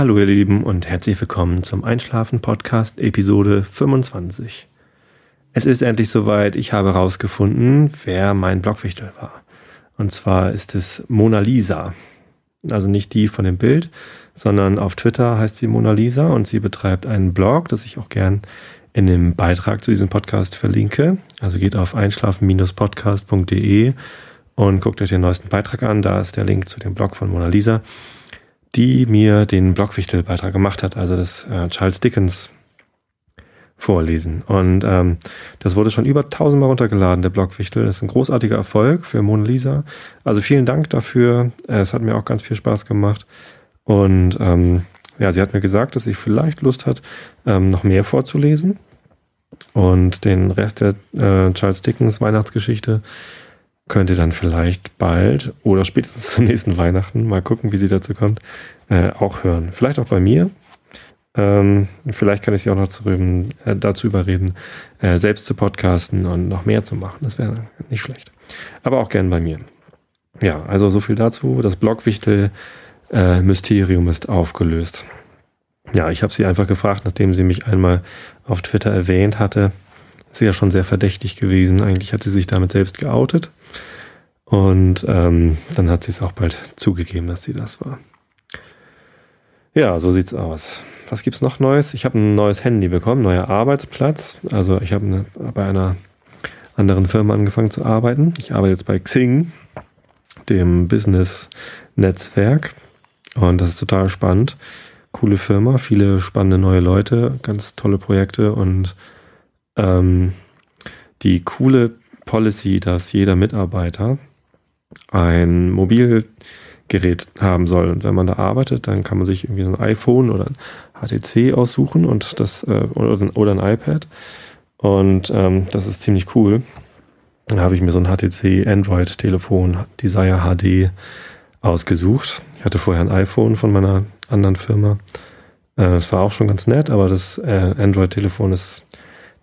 Hallo ihr Lieben und herzlich willkommen zum Einschlafen Podcast Episode 25. Es ist endlich soweit, ich habe herausgefunden, wer mein Blockwichtel war. Und zwar ist es Mona Lisa. Also nicht die von dem Bild, sondern auf Twitter heißt sie Mona Lisa und sie betreibt einen Blog, das ich auch gern in dem Beitrag zu diesem Podcast verlinke. Also geht auf einschlafen-podcast.de und guckt euch den neuesten Beitrag an. Da ist der Link zu dem Blog von Mona Lisa die mir den Blockwichtel-Beitrag gemacht hat, also das äh, Charles Dickens vorlesen. Und ähm, das wurde schon über tausendmal runtergeladen, der Blockwichtel. Das ist ein großartiger Erfolg für Mona Lisa. Also vielen Dank dafür. Es hat mir auch ganz viel Spaß gemacht. Und ähm, ja, sie hat mir gesagt, dass sie vielleicht Lust hat, ähm, noch mehr vorzulesen. Und den Rest der äh, Charles Dickens Weihnachtsgeschichte könnt ihr dann vielleicht bald oder spätestens zum nächsten Weihnachten, mal gucken, wie sie dazu kommt, äh, auch hören. Vielleicht auch bei mir. Ähm, vielleicht kann ich sie auch noch zu, äh, dazu überreden, äh, selbst zu podcasten und noch mehr zu machen. Das wäre nicht schlecht. Aber auch gern bei mir. Ja, also so viel dazu. Das Blogwichtel-Mysterium äh, ist aufgelöst. Ja, ich habe sie einfach gefragt, nachdem sie mich einmal auf Twitter erwähnt hatte. Ist ja schon sehr verdächtig gewesen. Eigentlich hat sie sich damit selbst geoutet. Und ähm, dann hat sie es auch bald zugegeben, dass sie das war. Ja, so sieht's aus. Was gibt's noch Neues? Ich habe ein neues Handy bekommen, neuer Arbeitsplatz. Also ich habe bei einer anderen Firma angefangen zu arbeiten. Ich arbeite jetzt bei Xing, dem Business-Netzwerk. Und das ist total spannend. Coole Firma, viele spannende neue Leute, ganz tolle Projekte und ähm, die coole Policy, dass jeder Mitarbeiter ein Mobilgerät haben soll. Und wenn man da arbeitet, dann kann man sich irgendwie ein iPhone oder ein HTC aussuchen und das äh, oder, oder, ein iPad. Und ähm, das ist ziemlich cool. Da habe ich mir so ein HTC Android-Telefon Desire HD ausgesucht. Ich hatte vorher ein iPhone von meiner anderen Firma. Äh, das war auch schon ganz nett, aber das äh, Android-Telefon ist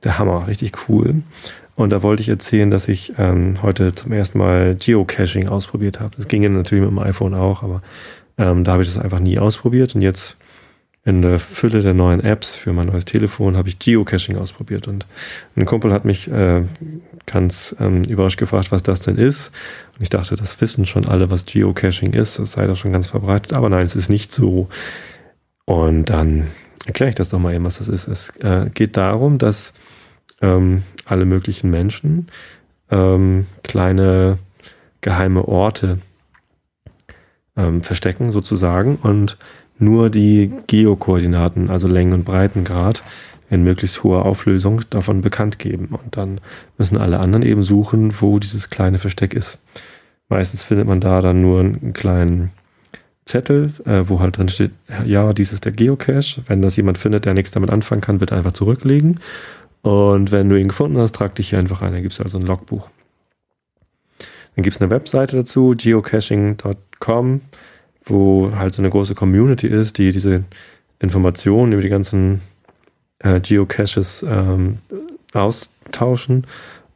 der Hammer, richtig cool. Und da wollte ich erzählen, dass ich ähm, heute zum ersten Mal Geocaching ausprobiert habe. Das ging ja natürlich mit dem iPhone auch, aber ähm, da habe ich das einfach nie ausprobiert. Und jetzt in der Fülle der neuen Apps für mein neues Telefon habe ich Geocaching ausprobiert. Und ein Kumpel hat mich äh, ganz ähm, überrascht gefragt, was das denn ist. Und ich dachte, das wissen schon alle, was Geocaching ist. Das sei doch schon ganz verbreitet. Aber nein, es ist nicht so. Und dann erkläre ich das doch mal eben, was das ist. Es äh, geht darum, dass ähm, alle möglichen Menschen ähm, kleine geheime Orte ähm, verstecken sozusagen und nur die Geokoordinaten, also Längen- und Breitengrad, in möglichst hoher Auflösung davon bekannt geben. Und dann müssen alle anderen eben suchen, wo dieses kleine Versteck ist. Meistens findet man da dann nur einen kleinen Zettel, äh, wo halt drin steht, ja, dies ist der Geocache. Wenn das jemand findet, der nichts damit anfangen kann, bitte einfach zurücklegen. Und wenn du ihn gefunden hast, trag dich hier einfach ein. Da gibt es also ein Logbuch. Dann gibt es eine Webseite dazu, geocaching.com, wo halt so eine große Community ist, die diese Informationen über die ganzen äh, Geocaches ähm, austauschen.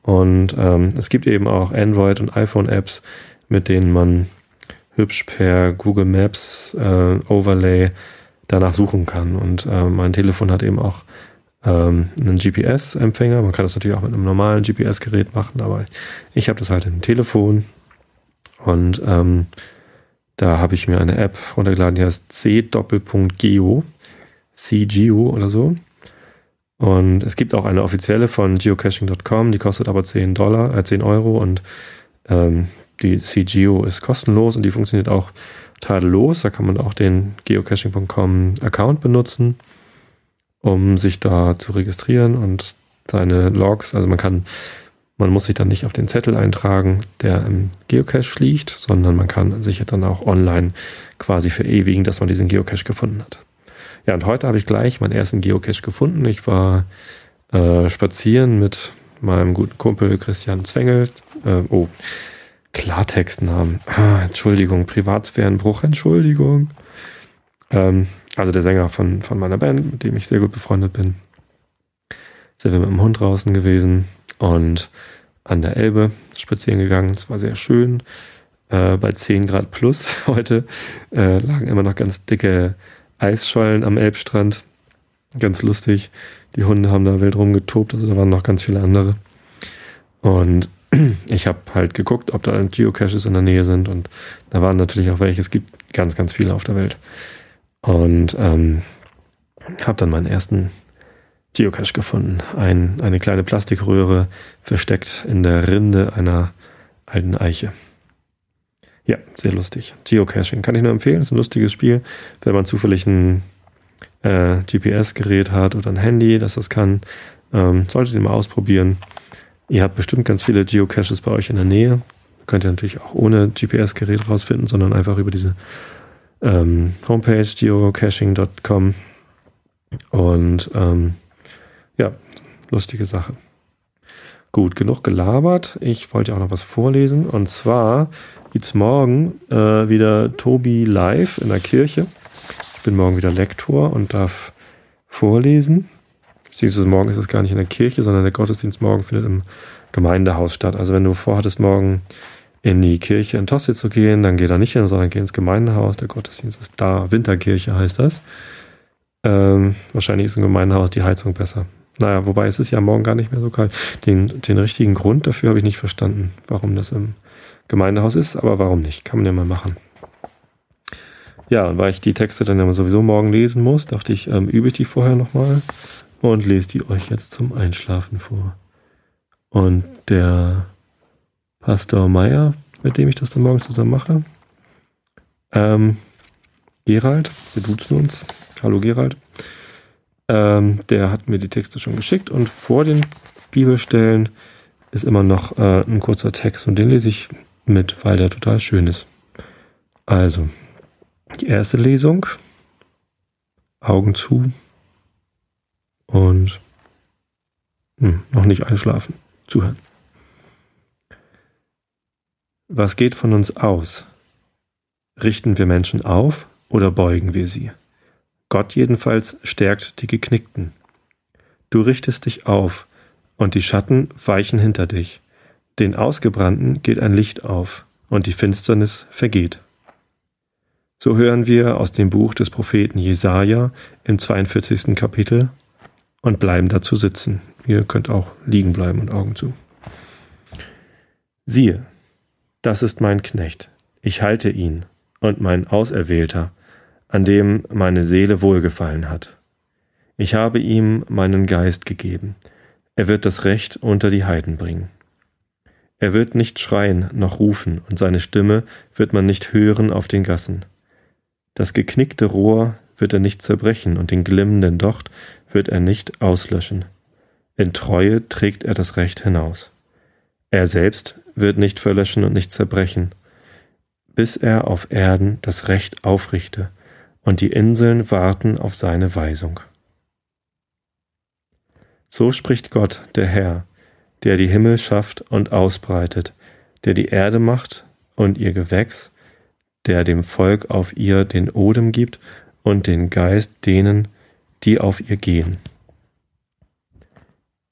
Und ähm, es gibt eben auch Android- und iPhone-Apps, mit denen man hübsch per Google Maps äh, Overlay danach suchen kann. Und äh, mein Telefon hat eben auch ähm, einen GPS-Empfänger. Man kann das natürlich auch mit einem normalen GPS-Gerät machen, aber ich habe das halt im Telefon und ähm, da habe ich mir eine App runtergeladen, die heißt c-geo, CGeo oder so. Und es gibt auch eine offizielle von geocaching.com, die kostet aber 10 Dollar, äh 10 Euro und ähm, die CGeo ist kostenlos und die funktioniert auch tadellos. Da kann man auch den geocaching.com Account benutzen um sich da zu registrieren und seine Logs, also man kann, man muss sich dann nicht auf den Zettel eintragen, der im Geocache liegt, sondern man kann sich dann auch online quasi verewigen, dass man diesen Geocache gefunden hat. Ja, und heute habe ich gleich meinen ersten Geocache gefunden. Ich war äh, spazieren mit meinem guten Kumpel Christian Zwengel. Äh, oh, Klartextnamen. Ah, Entschuldigung, Privatsphärenbruch, Entschuldigung. Ähm, also der Sänger von, von meiner Band, mit dem ich sehr gut befreundet bin, sind wir mit dem Hund draußen gewesen und an der Elbe spazieren gegangen. Es war sehr schön. Äh, bei 10 Grad plus heute äh, lagen immer noch ganz dicke Eisschollen am Elbstrand. Ganz lustig. Die Hunde haben da wild rumgetobt, also da waren noch ganz viele andere. Und ich habe halt geguckt, ob da Geocaches in der Nähe sind und da waren natürlich auch welche. Es gibt ganz, ganz viele auf der Welt. Und ähm, habe dann meinen ersten Geocache gefunden. Ein, eine kleine Plastikröhre versteckt in der Rinde einer alten Eiche. Ja, sehr lustig. Geocaching kann ich nur empfehlen. Ist ein lustiges Spiel, wenn man zufällig ein äh, GPS-Gerät hat oder ein Handy, das das kann. Ähm, solltet ihr mal ausprobieren. Ihr habt bestimmt ganz viele Geocaches bei euch in der Nähe. Könnt ihr natürlich auch ohne GPS-Gerät rausfinden, sondern einfach über diese ähm, Homepage geocaching.com. Und ähm, ja, lustige Sache. Gut, genug gelabert. Ich wollte auch noch was vorlesen. Und zwar gibt's morgen äh, wieder Tobi live in der Kirche. Ich bin morgen wieder Lektor und darf vorlesen. Beziehungsweise morgen ist es gar nicht in der Kirche, sondern der Gottesdienst morgen findet im Gemeindehaus statt. Also wenn du vorhattest, morgen in die Kirche in Tosse zu gehen, dann geh da nicht hin, sondern geh ins Gemeindehaus. Der Gottesdienst ist da. Winterkirche heißt das. Ähm, wahrscheinlich ist im Gemeindehaus die Heizung besser. Naja, wobei es ist ja morgen gar nicht mehr so kalt. Den, den richtigen Grund dafür habe ich nicht verstanden, warum das im Gemeindehaus ist, aber warum nicht? Kann man ja mal machen. Ja, und weil ich die Texte dann ja sowieso morgen lesen muss, dachte ich, ähm, übe ich die vorher nochmal und lese die euch jetzt zum Einschlafen vor. Und der Pastor Meier, mit dem ich das dann morgen zusammen mache, ähm, Gerald, wir duzen uns, hallo Gerald, ähm, der hat mir die Texte schon geschickt und vor den Bibelstellen ist immer noch äh, ein kurzer Text und den lese ich mit, weil der total schön ist. Also, die erste Lesung, Augen zu und hm, noch nicht einschlafen, zuhören. Was geht von uns aus? Richten wir Menschen auf oder beugen wir sie? Gott jedenfalls stärkt die Geknickten. Du richtest dich auf, und die Schatten weichen hinter dich. Den Ausgebrannten geht ein Licht auf, und die Finsternis vergeht. So hören wir aus dem Buch des Propheten Jesaja im 42. Kapitel und bleiben dazu sitzen. Ihr könnt auch liegen bleiben und Augen zu. Siehe, das ist mein Knecht, ich halte ihn und mein Auserwählter, an dem meine Seele wohlgefallen hat. Ich habe ihm meinen Geist gegeben, er wird das Recht unter die Heiden bringen. Er wird nicht schreien noch rufen, und seine Stimme wird man nicht hören auf den Gassen. Das geknickte Rohr wird er nicht zerbrechen, und den glimmenden Docht wird er nicht auslöschen. In Treue trägt er das Recht hinaus. Er selbst wird nicht verlöschen und nicht zerbrechen, bis er auf Erden das Recht aufrichte, und die Inseln warten auf seine Weisung. So spricht Gott, der Herr, der die Himmel schafft und ausbreitet, der die Erde macht und ihr Gewächs, der dem Volk auf ihr den Odem gibt und den Geist denen, die auf ihr gehen.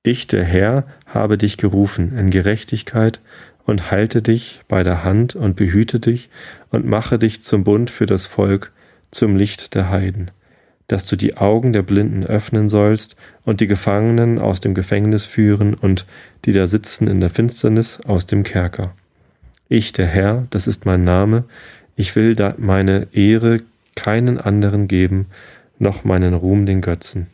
Ich, der Herr, habe dich gerufen in Gerechtigkeit und halte dich bei der Hand und behüte dich und mache dich zum Bund für das Volk, zum Licht der Heiden, dass du die Augen der Blinden öffnen sollst und die Gefangenen aus dem Gefängnis führen und die da sitzen in der Finsternis aus dem Kerker. Ich, der Herr, das ist mein Name, ich will da meine Ehre keinen anderen geben, noch meinen Ruhm den Götzen.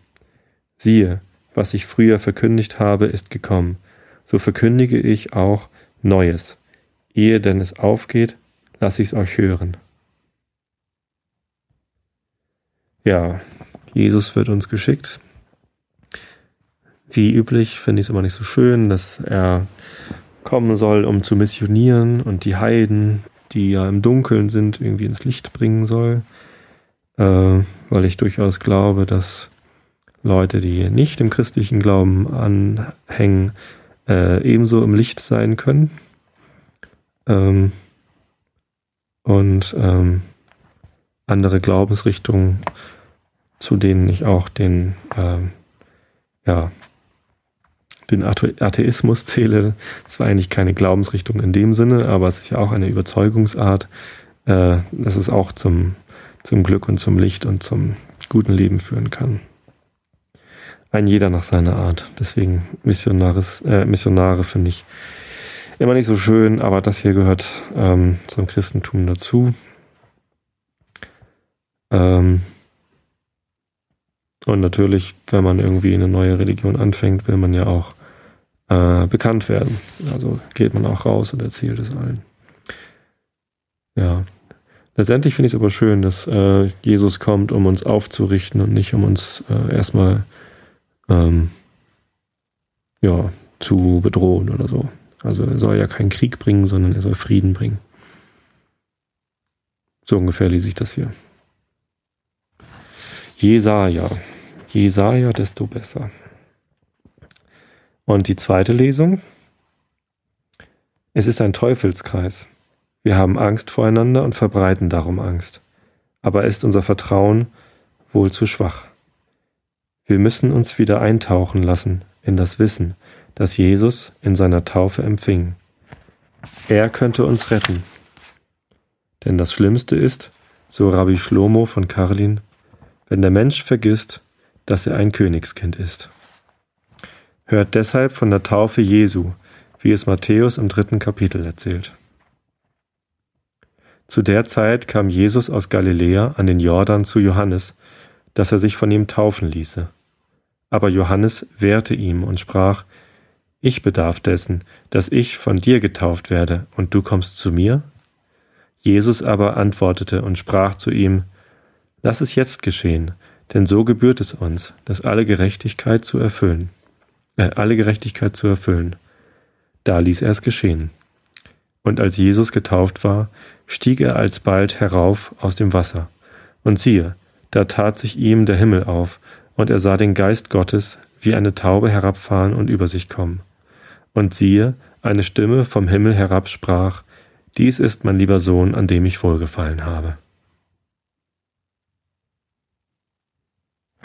Siehe, was ich früher verkündigt habe, ist gekommen, so verkündige ich auch Neues. Ehe denn es aufgeht, lass ich's euch hören. Ja, Jesus wird uns geschickt. Wie üblich finde ich es immer nicht so schön, dass er kommen soll, um zu missionieren und die Heiden, die ja im Dunkeln sind, irgendwie ins Licht bringen soll. Äh, weil ich durchaus glaube, dass Leute, die nicht dem christlichen Glauben anhängen, äh, ebenso im Licht sein können. Ähm, und ähm, andere Glaubensrichtungen, zu denen ich auch den, ähm, ja, den Atheismus zähle. Das war eigentlich keine Glaubensrichtung in dem Sinne, aber es ist ja auch eine Überzeugungsart. Äh, das ist auch zum, zum Glück und zum Licht und zum guten Leben führen kann. Ein jeder nach seiner Art. Deswegen Missionaris, äh, Missionare finde ich immer nicht so schön, aber das hier gehört ähm, zum Christentum dazu. Ähm, und natürlich, wenn man irgendwie eine neue Religion anfängt, will man ja auch äh, bekannt werden. Also geht man auch raus und erzählt es allen. Ja. Letztendlich finde ich es aber schön, dass äh, Jesus kommt, um uns aufzurichten und nicht um uns äh, erstmal ähm, ja, zu bedrohen oder so. Also er soll ja keinen Krieg bringen, sondern er soll Frieden bringen. So ungefähr lese ich das hier. Jesaja. Jesaja, desto besser. Und die zweite Lesung. Es ist ein Teufelskreis. Wir haben Angst voreinander und verbreiten darum Angst. Aber ist unser Vertrauen wohl zu schwach? Wir müssen uns wieder eintauchen lassen in das Wissen, das Jesus in seiner Taufe empfing. Er könnte uns retten. Denn das Schlimmste ist, so Rabbi Shlomo von Karlin, wenn der Mensch vergisst, dass er ein Königskind ist. Hört deshalb von der Taufe Jesu, wie es Matthäus im dritten Kapitel erzählt. Zu der Zeit kam Jesus aus Galiläa an den Jordan zu Johannes, dass er sich von ihm taufen ließe. Aber Johannes wehrte ihm und sprach, Ich bedarf dessen, dass ich von dir getauft werde, und du kommst zu mir? Jesus aber antwortete und sprach zu ihm, Lass es jetzt geschehen, denn so gebührt es uns, dass alle Gerechtigkeit zu erfüllen, äh, alle Gerechtigkeit zu erfüllen. Da ließ er es geschehen. Und als Jesus getauft war, stieg er alsbald herauf aus dem Wasser. Und siehe, da tat sich ihm der Himmel auf, und er sah den Geist Gottes wie eine Taube herabfahren und über sich kommen. Und siehe, eine Stimme vom Himmel herab sprach, Dies ist mein lieber Sohn, an dem ich wohlgefallen habe.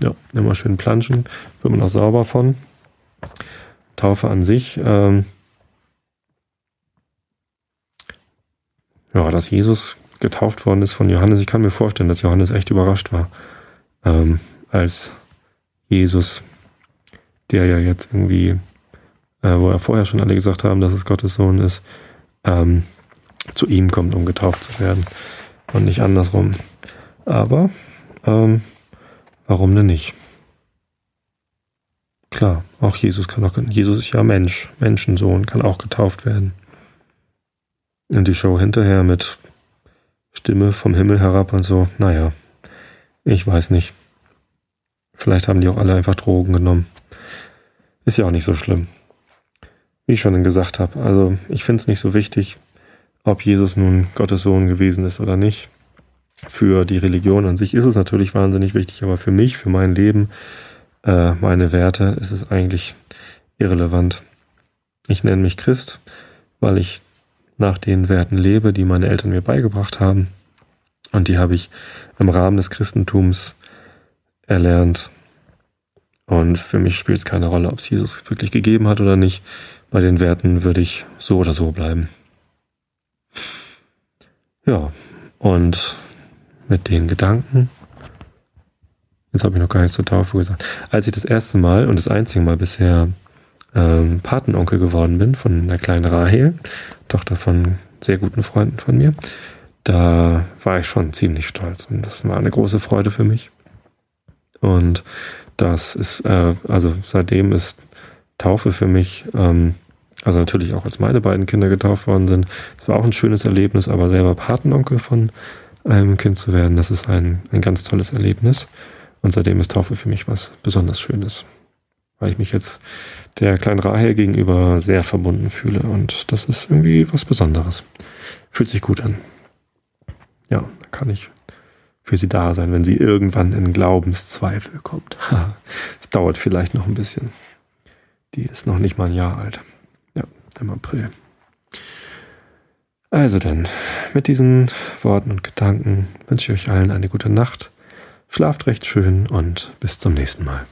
Ja, immer schön planschen, wird man auch sauber von. Taufe an sich. Ähm ja, dass Jesus getauft worden ist von Johannes. Ich kann mir vorstellen, dass Johannes echt überrascht war, ähm, als Jesus, der ja jetzt irgendwie, äh, wo er vorher schon alle gesagt haben, dass es Gottes Sohn ist, ähm, zu ihm kommt, um getauft zu werden und nicht andersrum. Aber ähm, Warum denn nicht? Klar, auch Jesus kann auch, Jesus ist ja Mensch, Menschensohn, kann auch getauft werden. Und die Show hinterher mit Stimme vom Himmel herab und so, naja, ich weiß nicht. Vielleicht haben die auch alle einfach Drogen genommen. Ist ja auch nicht so schlimm. Wie ich schon gesagt habe, also ich finde es nicht so wichtig, ob Jesus nun Gottes Sohn gewesen ist oder nicht. Für die Religion an sich ist es natürlich wahnsinnig wichtig, aber für mich, für mein Leben, äh, meine Werte ist es eigentlich irrelevant. Ich nenne mich Christ, weil ich nach den Werten lebe, die meine Eltern mir beigebracht haben. Und die habe ich im Rahmen des Christentums erlernt. Und für mich spielt es keine Rolle, ob es Jesus wirklich gegeben hat oder nicht. Bei den Werten würde ich so oder so bleiben. Ja, und mit den Gedanken. Jetzt habe ich noch gar nichts zur Taufe gesagt. Als ich das erste Mal und das einzige Mal bisher ähm, Patenonkel geworden bin von der kleinen Rahel, Tochter von sehr guten Freunden von mir, da war ich schon ziemlich stolz und das war eine große Freude für mich. Und das ist, äh, also seitdem ist Taufe für mich, ähm, also natürlich auch als meine beiden Kinder getauft worden sind, das war auch ein schönes Erlebnis, aber selber Patenonkel von ähm, Kind zu werden, das ist ein, ein ganz tolles Erlebnis. Und seitdem ist Taufe für mich was besonders Schönes. Weil ich mich jetzt der kleinen Rahel gegenüber sehr verbunden fühle. Und das ist irgendwie was Besonderes. Fühlt sich gut an. Ja, da kann ich für sie da sein, wenn sie irgendwann in Glaubenszweifel kommt. Es dauert vielleicht noch ein bisschen. Die ist noch nicht mal ein Jahr alt. Ja, im April. Also denn, mit diesen Worten und Gedanken wünsche ich euch allen eine gute Nacht. Schlaft recht schön und bis zum nächsten Mal.